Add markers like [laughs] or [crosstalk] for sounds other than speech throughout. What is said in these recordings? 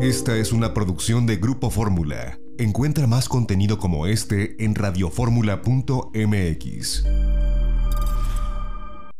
Esta es una producción de Grupo Fórmula. Encuentra más contenido como este en radioformula.mx.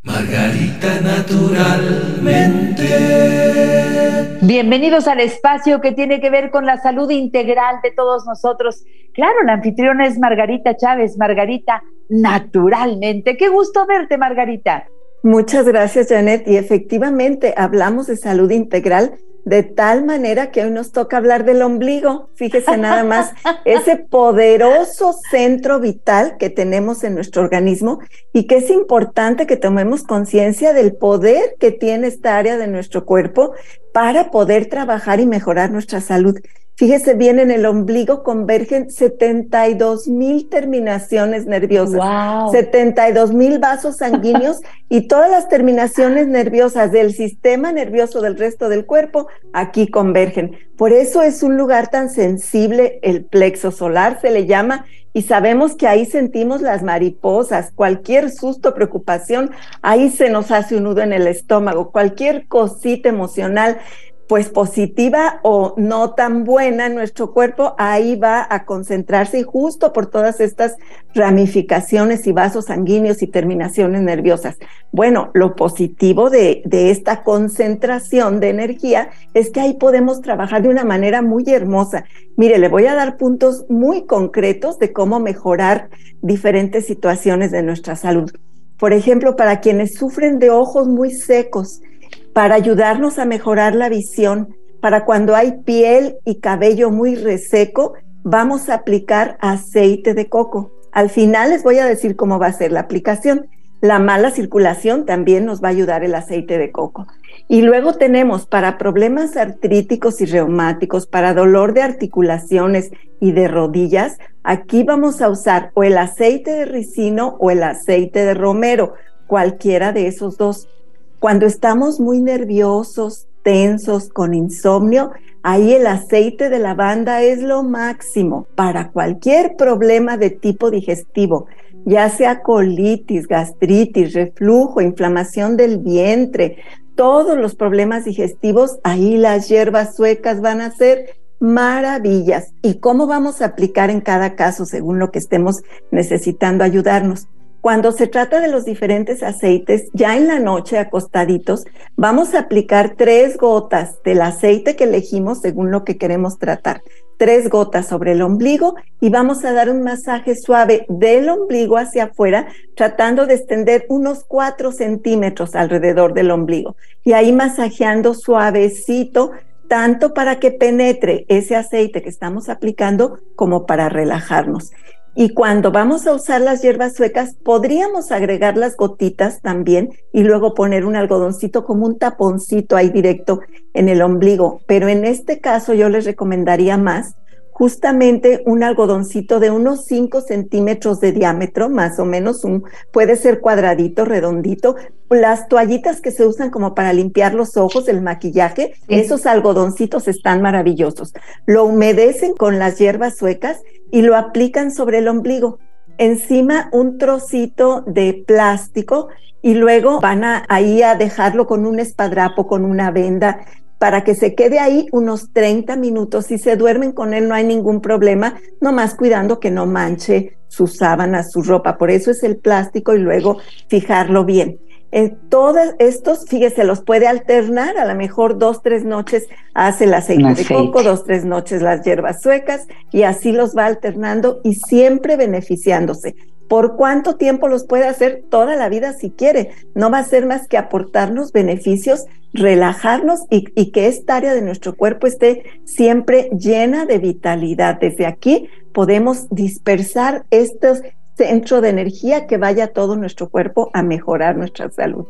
Margarita naturalmente. Bienvenidos al espacio que tiene que ver con la salud integral de todos nosotros. Claro, la anfitriona es Margarita Chávez. Margarita, naturalmente. Qué gusto verte, Margarita. Muchas gracias, Janet. Y efectivamente, hablamos de salud integral de tal manera que hoy nos toca hablar del ombligo. Fíjese nada más, [laughs] ese poderoso centro vital que tenemos en nuestro organismo y que es importante que tomemos conciencia del poder que tiene esta área de nuestro cuerpo para poder trabajar y mejorar nuestra salud. Fíjese bien, en el ombligo convergen 72 mil terminaciones nerviosas, 72 mil vasos sanguíneos [laughs] y todas las terminaciones nerviosas del sistema nervioso del resto del cuerpo aquí convergen. Por eso es un lugar tan sensible, el plexo solar se le llama, y sabemos que ahí sentimos las mariposas, cualquier susto, preocupación, ahí se nos hace un nudo en el estómago, cualquier cosita emocional pues positiva o no tan buena en nuestro cuerpo, ahí va a concentrarse y justo por todas estas ramificaciones y vasos sanguíneos y terminaciones nerviosas. Bueno, lo positivo de, de esta concentración de energía es que ahí podemos trabajar de una manera muy hermosa. Mire, le voy a dar puntos muy concretos de cómo mejorar diferentes situaciones de nuestra salud. Por ejemplo, para quienes sufren de ojos muy secos, para ayudarnos a mejorar la visión. Para cuando hay piel y cabello muy reseco, vamos a aplicar aceite de coco. Al final les voy a decir cómo va a ser la aplicación. La mala circulación también nos va a ayudar el aceite de coco. Y luego tenemos para problemas artríticos y reumáticos, para dolor de articulaciones y de rodillas, aquí vamos a usar o el aceite de ricino o el aceite de romero, cualquiera de esos dos. Cuando estamos muy nerviosos, tensos, con insomnio, ahí el aceite de lavanda es lo máximo para cualquier problema de tipo digestivo, ya sea colitis, gastritis, reflujo, inflamación del vientre, todos los problemas digestivos, ahí las hierbas suecas van a ser maravillas. ¿Y cómo vamos a aplicar en cada caso según lo que estemos necesitando ayudarnos? Cuando se trata de los diferentes aceites, ya en la noche acostaditos, vamos a aplicar tres gotas del aceite que elegimos según lo que queremos tratar. Tres gotas sobre el ombligo y vamos a dar un masaje suave del ombligo hacia afuera, tratando de extender unos cuatro centímetros alrededor del ombligo. Y ahí masajeando suavecito, tanto para que penetre ese aceite que estamos aplicando como para relajarnos. Y cuando vamos a usar las hierbas suecas, podríamos agregar las gotitas también y luego poner un algodoncito como un taponcito ahí directo en el ombligo. Pero en este caso yo les recomendaría más justamente un algodoncito de unos 5 centímetros de diámetro, más o menos, un, puede ser cuadradito, redondito. Las toallitas que se usan como para limpiar los ojos, el maquillaje, esos algodoncitos están maravillosos. Lo humedecen con las hierbas suecas y lo aplican sobre el ombligo. Encima un trocito de plástico y luego van a, ahí a dejarlo con un espadrapo, con una venda para que se quede ahí unos 30 minutos. Si se duermen con él no hay ningún problema, nomás cuidando que no manche sus sábanas, su ropa. Por eso es el plástico y luego fijarlo bien. En todos estos, fíjese, los puede alternar, a lo mejor dos, tres noches hace el aceite, de coco, dos, tres noches las hierbas suecas y así los va alternando y siempre beneficiándose. ¿Por cuánto tiempo los puede hacer? Toda la vida si quiere. No va a ser más que aportarnos beneficios, relajarnos y, y, que esta área de nuestro cuerpo esté siempre llena de vitalidad. Desde aquí podemos dispersar estos centros de energía que vaya todo nuestro cuerpo a mejorar nuestra salud.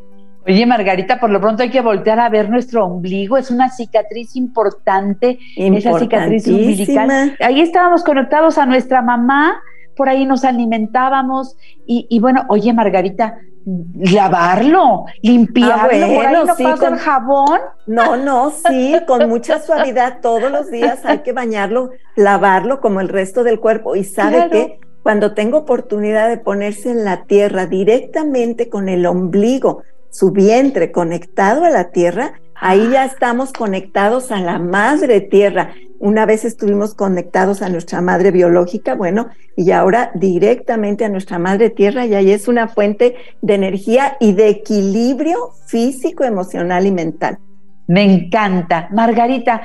Oye, Margarita, por lo pronto hay que voltear a ver nuestro ombligo. Es una cicatriz importante, esa cicatriz umbilical. Ahí estábamos conectados a nuestra mamá por ahí nos alimentábamos y, bueno, oye Margarita, lavarlo, limpiarlo, ah, no sí, con jabón. No, no, sí, con mucha [laughs] suavidad todos los días hay que bañarlo, lavarlo como el resto del cuerpo y sabe que cuando tengo oportunidad de ponerse en la tierra directamente con el ombligo, su vientre conectado a la tierra, Ahí ya estamos conectados a la madre tierra. Una vez estuvimos conectados a nuestra madre biológica, bueno, y ahora directamente a nuestra madre tierra, y ahí es una fuente de energía y de equilibrio físico, emocional y mental. Me encanta. Margarita,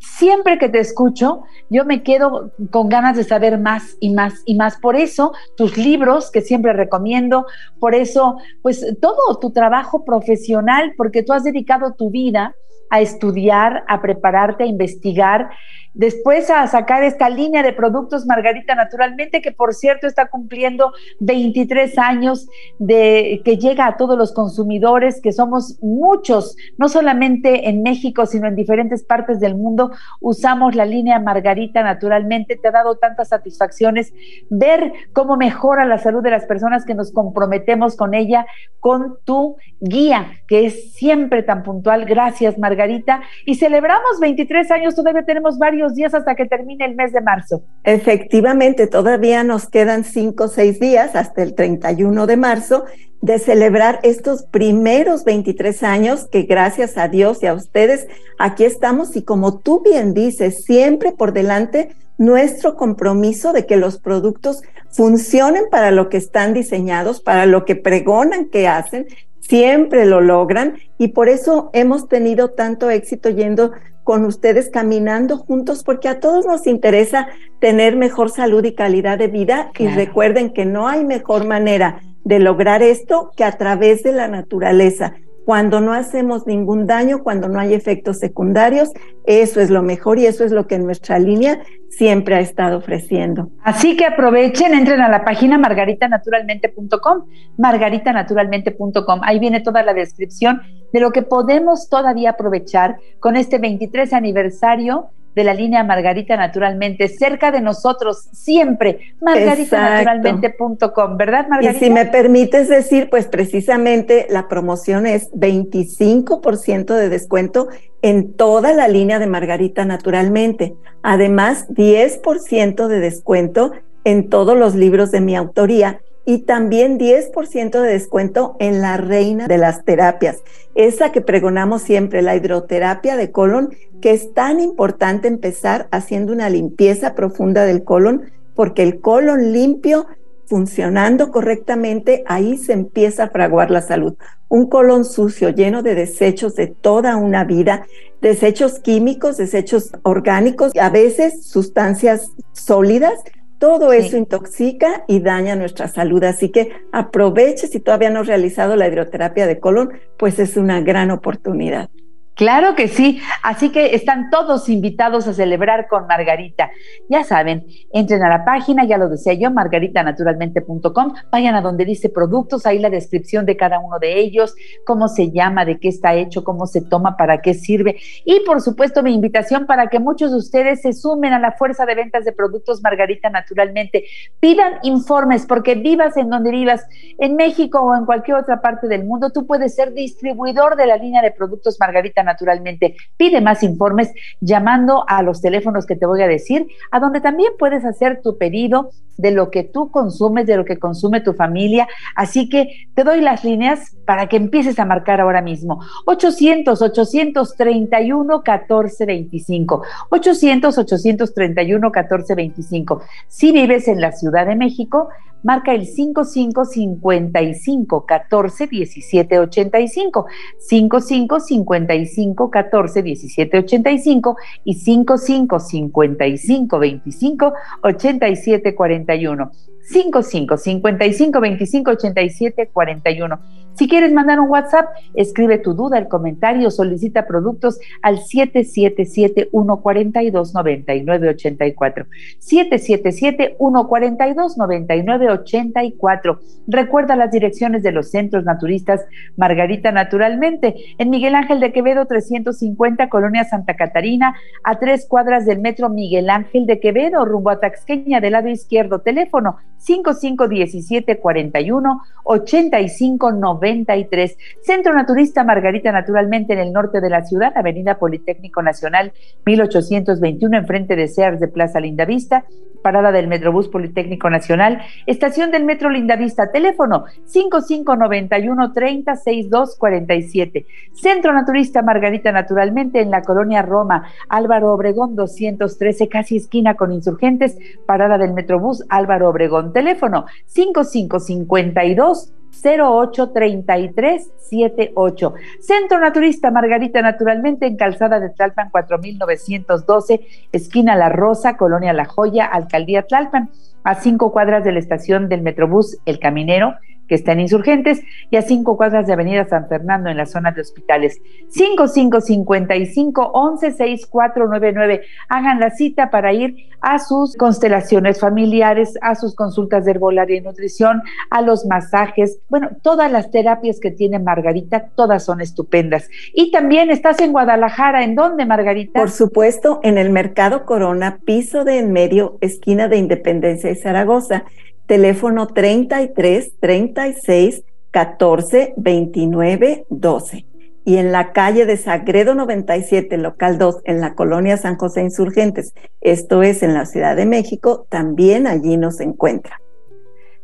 siempre que te escucho, yo me quedo con ganas de saber más y más y más. Por eso, tus libros, que siempre recomiendo, por eso, pues todo tu trabajo profesional, porque tú has dedicado tu vida a estudiar, a prepararte, a investigar Después a sacar esta línea de productos Margarita Naturalmente, que por cierto está cumpliendo 23 años de que llega a todos los consumidores, que somos muchos, no solamente en México, sino en diferentes partes del mundo, usamos la línea Margarita Naturalmente. Te ha dado tantas satisfacciones ver cómo mejora la salud de las personas que nos comprometemos con ella, con tu guía, que es siempre tan puntual. Gracias, Margarita. Y celebramos 23 años, todavía tenemos varios días hasta que termine el mes de marzo. Efectivamente, todavía nos quedan cinco o seis días hasta el 31 de marzo de celebrar estos primeros 23 años que gracias a Dios y a ustedes aquí estamos y como tú bien dices, siempre por delante nuestro compromiso de que los productos funcionen para lo que están diseñados, para lo que pregonan que hacen, siempre lo logran y por eso hemos tenido tanto éxito yendo con ustedes caminando juntos porque a todos nos interesa tener mejor salud y calidad de vida y recuerden que no hay mejor manera de lograr esto que a través de la naturaleza. Cuando no hacemos ningún daño, cuando no hay efectos secundarios, eso es lo mejor y eso es lo que nuestra línea siempre ha estado ofreciendo. Así que aprovechen, entren a la página margaritanaturalmente.com, margaritanaturalmente.com. Ahí viene toda la descripción de lo que podemos todavía aprovechar con este 23 aniversario de la línea Margarita Naturalmente, cerca de nosotros siempre, margaritanaturalmente.com, ¿verdad Margarita? Y si me permites decir, pues precisamente la promoción es 25% de descuento en toda la línea de Margarita Naturalmente. Además, 10% de descuento en todos los libros de mi autoría y también 10% de descuento en la reina de las terapias, esa que pregonamos siempre, la hidroterapia de colon, que es tan importante empezar haciendo una limpieza profunda del colon, porque el colon limpio funcionando correctamente, ahí se empieza a fraguar la salud. Un colon sucio, lleno de desechos de toda una vida, desechos químicos, desechos orgánicos, a veces sustancias sólidas, todo eso intoxica y daña nuestra salud, así que aproveche si todavía no has realizado la hidroterapia de colon, pues es una gran oportunidad. Claro que sí, así que están todos invitados a celebrar con Margarita. Ya saben, entren a la página, ya lo decía yo, margaritanaturalmente.com, vayan a donde dice productos, ahí la descripción de cada uno de ellos, cómo se llama, de qué está hecho, cómo se toma, para qué sirve. Y por supuesto mi invitación para que muchos de ustedes se sumen a la fuerza de ventas de productos Margarita Naturalmente. Pidan informes porque vivas en donde vivas, en México o en cualquier otra parte del mundo, tú puedes ser distribuidor de la línea de productos Margarita naturalmente. Pide más informes llamando a los teléfonos que te voy a decir, a donde también puedes hacer tu pedido de lo que tú consumes, de lo que consume tu familia. Así que te doy las líneas para que empieces a marcar ahora mismo. 800 831 1425. 800 831 1425. Si vives en la Ciudad de México, marca el 55 55 14 17 85. 55 55 14 17 85 y 55 55 25 87 41. 55 55 25 87 41. Si quieres mandar un WhatsApp, escribe tu duda, el comentario, solicita productos al 777-142-9984. 777-142-9984. Recuerda las direcciones de los centros naturistas Margarita Naturalmente en Miguel Ángel de Quevedo 350, Colonia Santa Catarina, a tres cuadras del metro Miguel Ángel de Quevedo, rumbo a Taxqueña del lado izquierdo. Teléfono 5517 41 85 90 93. Centro Naturista Margarita, naturalmente en el norte de la ciudad, Avenida Politécnico Nacional 1821, enfrente de Sears de Plaza Lindavista, parada del Metrobús Politécnico Nacional, estación del Metro Lindavista, teléfono 5591 30 6247. Centro Naturista Margarita, naturalmente en la colonia Roma, Álvaro Obregón 213, casi esquina con insurgentes, parada del Metrobús Álvaro Obregón, teléfono 5552 083378. Centro Naturista Margarita, naturalmente en Calzada de Tlalpan 4912, esquina La Rosa, Colonia La Joya, Alcaldía Tlalpan, a cinco cuadras de la estación del Metrobús El Caminero que está en Insurgentes, y a cinco cuadras de Avenida San Fernando en la zona de hospitales. 5555-116499. Hagan la cita para ir a sus constelaciones familiares, a sus consultas de herbolaria y nutrición, a los masajes. Bueno, todas las terapias que tiene Margarita, todas son estupendas. Y también estás en Guadalajara. ¿En dónde, Margarita? Por supuesto, en el Mercado Corona, piso de en medio, esquina de Independencia y Zaragoza teléfono 33 36 14 29 12. Y en la calle de Sagredo 97, local 2, en la colonia San José Insurgentes, esto es en la Ciudad de México, también allí nos encuentra.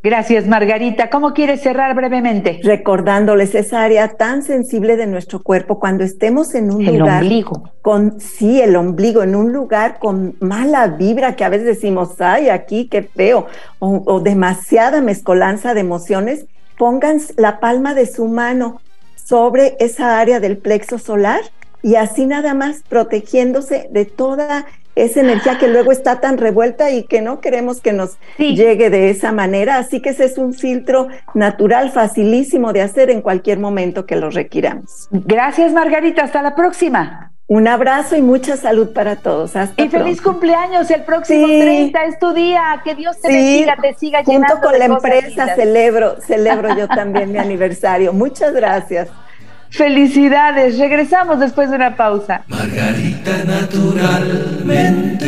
Gracias, Margarita. ¿Cómo quieres cerrar brevemente? Recordándoles esa área tan sensible de nuestro cuerpo cuando estemos en un lugar. El ombligo. Con, sí, el ombligo, en un lugar con mala vibra que a veces decimos, ay, aquí qué feo, o, o demasiada mezcolanza de emociones, pongan la palma de su mano sobre esa área del plexo solar y así nada más protegiéndose de toda esa energía que luego está tan revuelta y que no queremos que nos llegue de esa manera. Así que ese es un filtro natural, facilísimo de hacer en cualquier momento que lo requiramos. Gracias, Margarita. Hasta la próxima. Un abrazo y mucha salud para todos. Hasta y feliz cumpleaños. El próximo 30 es tu día. Que Dios te bendiga, te siga Junto con la empresa celebro, celebro yo [laughs] también mi aniversario. Muchas gracias. Felicidades. Regresamos después de una pausa. Margarita naturalmente.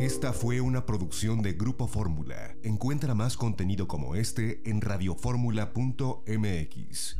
Esta fue una producción de Grupo Fórmula. Encuentra más contenido como este en radioformula.mx.